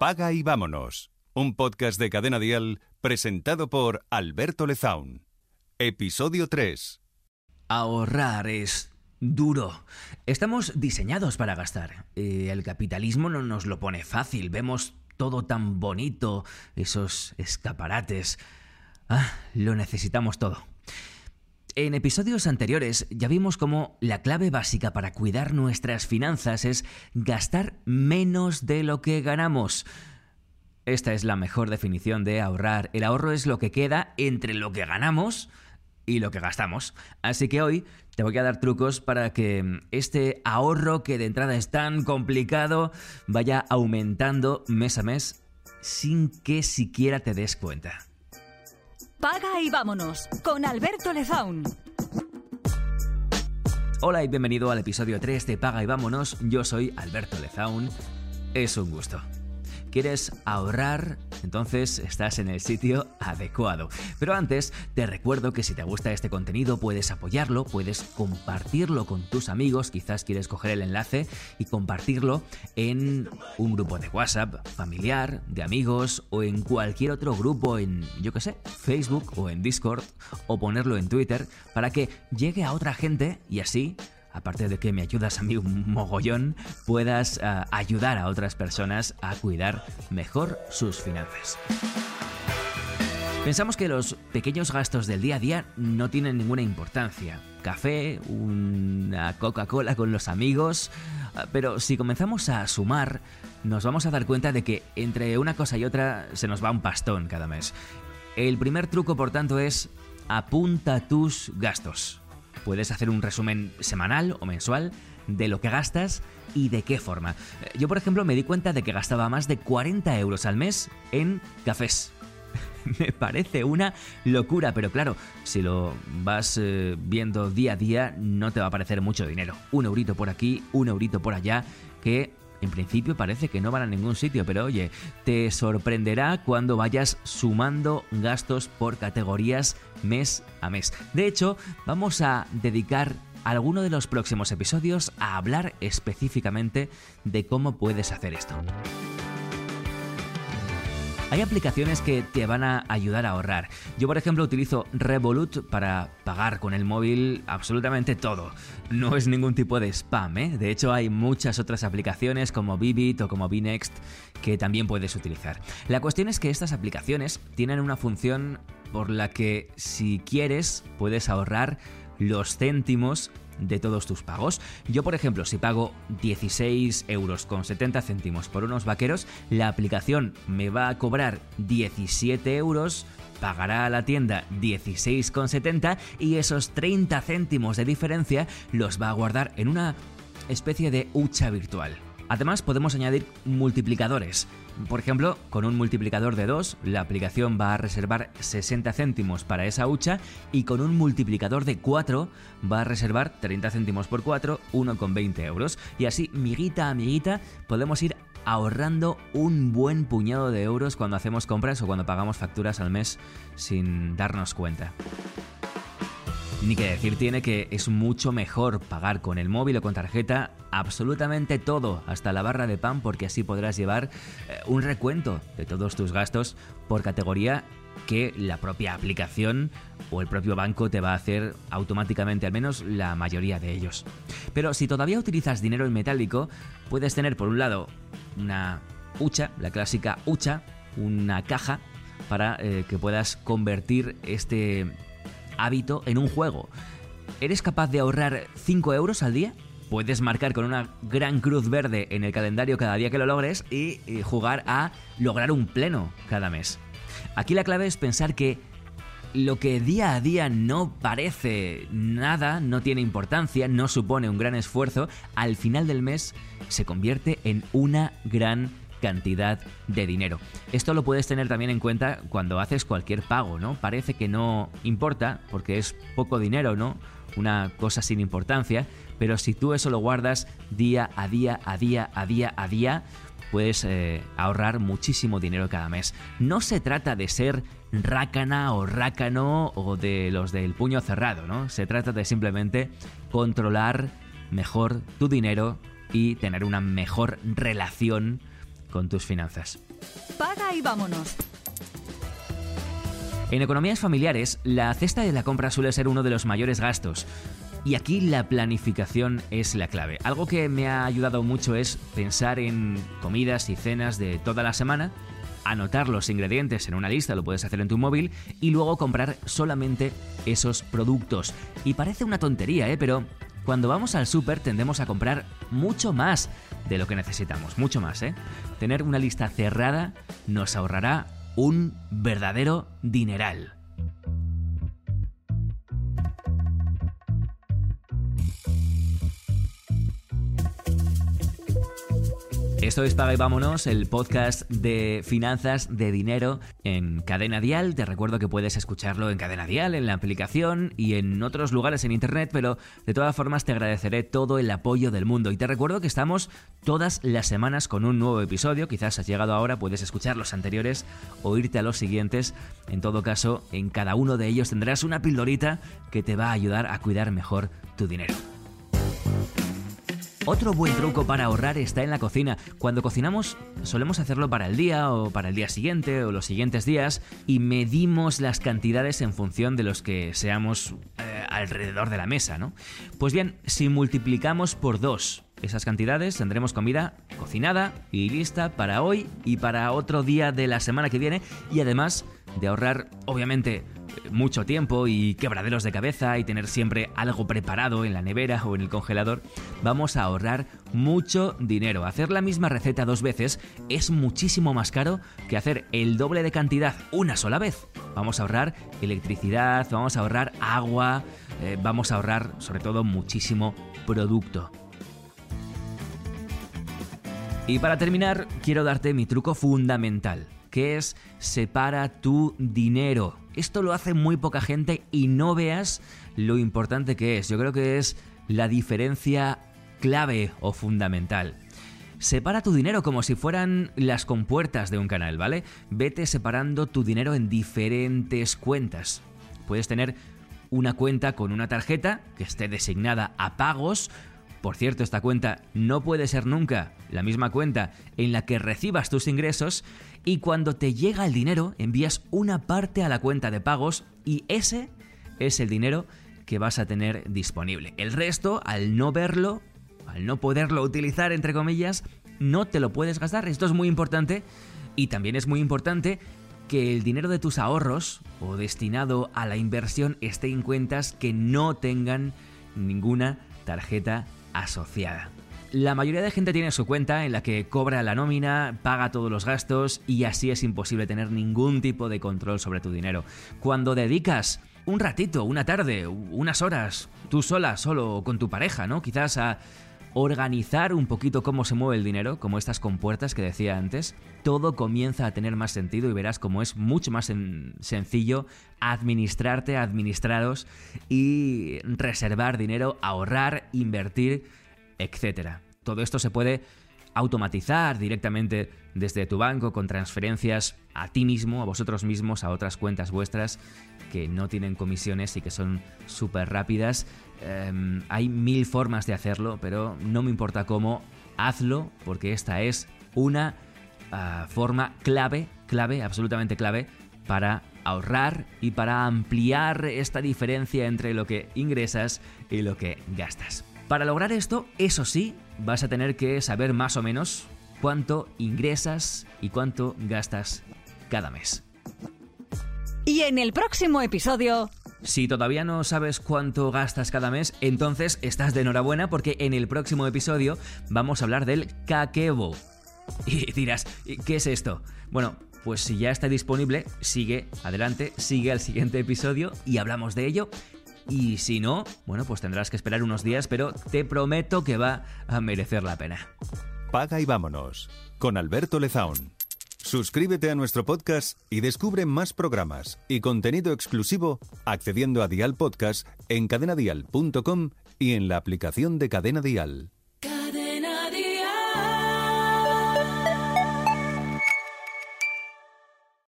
Paga y vámonos. Un podcast de Cadena Dial presentado por Alberto Lezaun. Episodio 3. Ahorrar es duro. Estamos diseñados para gastar. Y el capitalismo no nos lo pone fácil. Vemos todo tan bonito, esos escaparates. Ah, lo necesitamos todo. En episodios anteriores ya vimos cómo la clave básica para cuidar nuestras finanzas es gastar menos de lo que ganamos. Esta es la mejor definición de ahorrar. El ahorro es lo que queda entre lo que ganamos y lo que gastamos. Así que hoy te voy a dar trucos para que este ahorro que de entrada es tan complicado vaya aumentando mes a mes sin que siquiera te des cuenta. Paga y vámonos con Alberto Lezaun. Hola y bienvenido al episodio 3 de Paga y vámonos. Yo soy Alberto Lezaun. Es un gusto. ¿Quieres ahorrar? Entonces estás en el sitio adecuado. Pero antes, te recuerdo que si te gusta este contenido puedes apoyarlo, puedes compartirlo con tus amigos, quizás quieres coger el enlace y compartirlo en un grupo de WhatsApp, familiar, de amigos o en cualquier otro grupo en, yo qué sé, Facebook o en Discord o ponerlo en Twitter para que llegue a otra gente y así aparte de que me ayudas a mí un mogollón, puedas uh, ayudar a otras personas a cuidar mejor sus finanzas. Pensamos que los pequeños gastos del día a día no tienen ninguna importancia. Café, una Coca-Cola con los amigos, pero si comenzamos a sumar, nos vamos a dar cuenta de que entre una cosa y otra se nos va un pastón cada mes. El primer truco, por tanto, es apunta tus gastos. Puedes hacer un resumen semanal o mensual de lo que gastas y de qué forma. Yo, por ejemplo, me di cuenta de que gastaba más de 40 euros al mes en cafés. me parece una locura, pero claro, si lo vas eh, viendo día a día, no te va a parecer mucho dinero. Un eurito por aquí, un eurito por allá, que en principio parece que no van a ningún sitio, pero oye, te sorprenderá cuando vayas sumando gastos por categorías mes a mes. De hecho, vamos a dedicar alguno de los próximos episodios a hablar específicamente de cómo puedes hacer esto. Hay aplicaciones que te van a ayudar a ahorrar. Yo, por ejemplo, utilizo Revolut para pagar con el móvil absolutamente todo. No es ningún tipo de spam, ¿eh? De hecho, hay muchas otras aplicaciones como Bibit o como Bnext que también puedes utilizar. La cuestión es que estas aplicaciones tienen una función por la que si quieres puedes ahorrar los céntimos de todos tus pagos. Yo, por ejemplo, si pago 16 euros con 70 céntimos por unos vaqueros, la aplicación me va a cobrar 17 euros pagará a la tienda 16,70 y esos 30 céntimos de diferencia los va a guardar en una especie de hucha virtual. Además podemos añadir multiplicadores. Por ejemplo, con un multiplicador de 2, la aplicación va a reservar 60 céntimos para esa hucha y con un multiplicador de 4 va a reservar 30 céntimos por 4, 1,20 euros. Y así, miguita a miguita, podemos ir ahorrando un buen puñado de euros cuando hacemos compras o cuando pagamos facturas al mes sin darnos cuenta. Ni que decir tiene que es mucho mejor pagar con el móvil o con tarjeta absolutamente todo, hasta la barra de pan, porque así podrás llevar eh, un recuento de todos tus gastos por categoría que la propia aplicación o el propio banco te va a hacer automáticamente, al menos la mayoría de ellos. Pero si todavía utilizas dinero en metálico, puedes tener por un lado una hucha, la clásica hucha, una caja para eh, que puedas convertir este hábito en un juego. ¿Eres capaz de ahorrar 5 euros al día? Puedes marcar con una gran cruz verde en el calendario cada día que lo logres y, jugar a lograr un pleno cada mes. Aquí la clave es pensar que lo que día a día no parece nada, no tiene importancia, no supone un gran esfuerzo, al final del mes se convierte en una gran cantidad de dinero. Esto lo puedes tener también en cuenta cuando haces cualquier pago, ¿no? Parece que no importa porque es poco dinero, ¿no? Una cosa sin importancia, pero si tú eso lo guardas día a día, a día, a día, a día, puedes eh, ahorrar muchísimo dinero cada mes. No se trata de ser rácana o rácano o de los del puño cerrado, ¿no? Se trata de simplemente controlar mejor tu dinero y tener una mejor relación con tus finanzas. Paga y vámonos. En economías familiares, la cesta de la compra suele ser uno de los mayores gastos. Y aquí la planificación es la clave. Algo que me ha ayudado mucho es pensar en comidas y cenas de toda la semana, anotar los ingredientes en una lista, lo puedes hacer en tu móvil, y luego comprar solamente esos productos. Y parece una tontería, ¿eh? Pero cuando vamos al súper tendemos a comprar mucho más de lo que necesitamos, mucho más, ¿eh? Tener una lista cerrada nos ahorrará un verdadero dineral. Esto es Paga y Vámonos, el podcast de finanzas, de dinero en Cadena Dial. Te recuerdo que puedes escucharlo en Cadena Dial, en la aplicación y en otros lugares en Internet, pero de todas formas te agradeceré todo el apoyo del mundo. Y te recuerdo que estamos todas las semanas con un nuevo episodio. Quizás has llegado ahora, puedes escuchar los anteriores o irte a los siguientes. En todo caso, en cada uno de ellos tendrás una pildorita que te va a ayudar a cuidar mejor tu dinero. Otro buen truco para ahorrar está en la cocina. Cuando cocinamos solemos hacerlo para el día o para el día siguiente o los siguientes días y medimos las cantidades en función de los que seamos eh, alrededor de la mesa, ¿no? Pues bien, si multiplicamos por dos esas cantidades tendremos comida cocinada y lista para hoy y para otro día de la semana que viene y además de ahorrar obviamente mucho tiempo y quebraderos de cabeza y tener siempre algo preparado en la nevera o en el congelador, vamos a ahorrar mucho dinero. Hacer la misma receta dos veces es muchísimo más caro que hacer el doble de cantidad una sola vez. Vamos a ahorrar electricidad, vamos a ahorrar agua, eh, vamos a ahorrar sobre todo muchísimo producto. Y para terminar, quiero darte mi truco fundamental, que es separa tu dinero. Esto lo hace muy poca gente y no veas lo importante que es. Yo creo que es la diferencia clave o fundamental. Separa tu dinero como si fueran las compuertas de un canal, ¿vale? Vete separando tu dinero en diferentes cuentas. Puedes tener una cuenta con una tarjeta que esté designada a pagos. Por cierto, esta cuenta no puede ser nunca la misma cuenta en la que recibas tus ingresos y cuando te llega el dinero envías una parte a la cuenta de pagos y ese es el dinero que vas a tener disponible. El resto, al no verlo, al no poderlo utilizar, entre comillas, no te lo puedes gastar. Esto es muy importante y también es muy importante que el dinero de tus ahorros o destinado a la inversión esté en cuentas que no tengan ninguna tarjeta asociada. La mayoría de gente tiene su cuenta en la que cobra la nómina, paga todos los gastos y así es imposible tener ningún tipo de control sobre tu dinero. Cuando dedicas un ratito, una tarde, unas horas, tú sola, solo con tu pareja, ¿no? Quizás a organizar un poquito cómo se mueve el dinero, como estas compuertas que decía antes, todo comienza a tener más sentido y verás cómo es mucho más sencillo administrarte, administraros y reservar dinero, ahorrar, invertir etcétera. Todo esto se puede automatizar directamente desde tu banco con transferencias a ti mismo, a vosotros mismos, a otras cuentas vuestras que no tienen comisiones y que son súper rápidas. Em, hay mil formas de hacerlo, pero no me importa cómo, hazlo porque esta es una ah, forma clave, clave, absolutamente clave para ahorrar y para ampliar esta diferencia entre lo que ingresas y lo que gastas. Para lograr esto, eso sí, vas a tener que saber más o menos cuánto ingresas y cuánto gastas cada mes. Y en el próximo episodio... Si todavía no sabes cuánto gastas cada mes, entonces estás de enhorabuena porque en el próximo episodio vamos a hablar del kakebo. Y dirás, ¿qué es esto? Bueno, pues si ya está disponible, sigue adelante, sigue al siguiente episodio y hablamos de ello y si no, bueno, pues tendrás que esperar unos días, pero te prometo que va a merecer la pena. Paga y vámonos, con Alberto Lezaun. Suscríbete a nuestro podcast y descubre más programas y contenido exclusivo accediendo a Dial Podcast en cadenadial.com y en la aplicación de Cadena Dial.